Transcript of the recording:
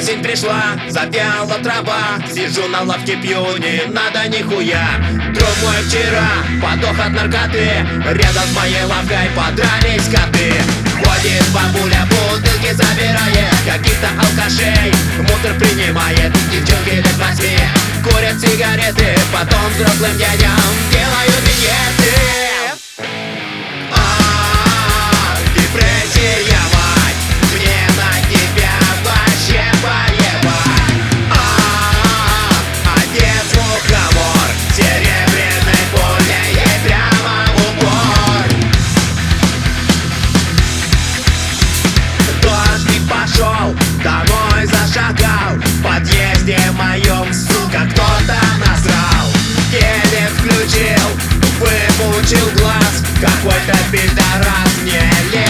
Осень пришла, запела трава. Сижу на лавке, пью, не надо нихуя. Друг мой вчера подох от наркоты. Рядом с моей лавкой подрались коты. Ходит бабуля, бутылки забирает. Каких-то алкашей мусор принимает. Девчонки лет восьми курят сигареты. Потом взрослым дядям делают Домой зашагал. В подъезде моем, сука, кто-то насрал. Телек включил, выпучил глаз. Какой-то пидорас мне лез